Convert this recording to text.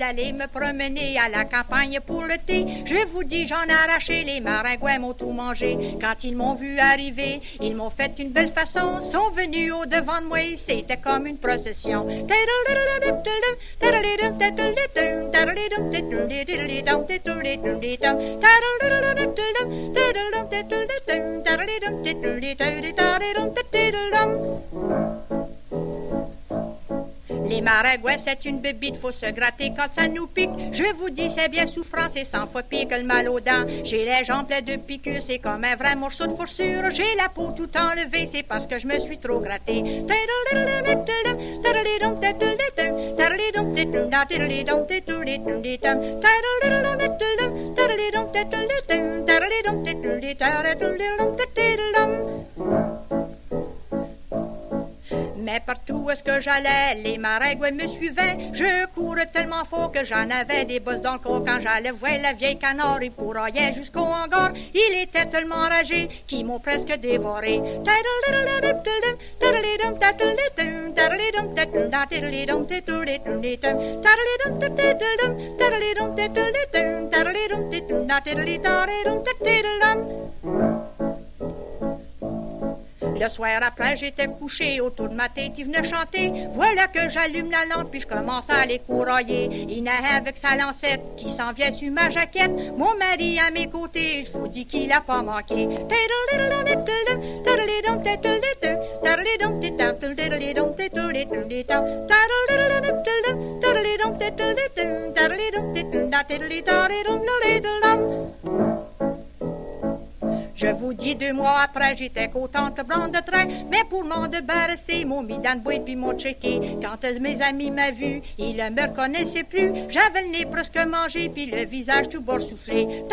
allé me promener à la campagne pour le thé. Je vous dis, j'en ai arraché, les maringouins m'ont tout mangé. Quand ils m'ont vu arriver, ils m'ont fait une belle façon, sont venus au devant de moi, c'était comme une procession. Les maringouins, c'est une bébite, faut se gratter quand ça nous pique. Je vous dis, c'est bien souffrant, c'est cent fois pire que le mal aux dents. J'ai les jambes pleines de piqûres, c'est comme un vrai morceau de fourrure. J'ai la peau tout enlevée, c'est parce que je me suis trop gratté. Partout où est-ce que j'allais, les maringouins me suivaient. Je courais tellement fort que j'en avais des bosses dans le corps. Quand j'allais voir la vieille canard, il pourraillait jusqu'au hangar. Il était tellement enragé qu'ils m'ont presque dévoré. Le soir après, j'étais couché autour de ma tête, il venait chanter. Voilà que j'allume la lampe, puis je commence à les courailler. Il avec sa lancette qui s'en vient sur ma jaquette. Mon mari à mes côtés, je vous dis qu'il a pas manqué. Je vous dis, deux mois après, j'étais contente blanc de train, mais pour m'en débarrasser, m'ont mis dans le boîte puis m'ont checké. Quand mes amis m'ont vu, ils ne me reconnaissaient plus. J'avais le nez presque mangé, puis le visage tout boursouflé. soufflé.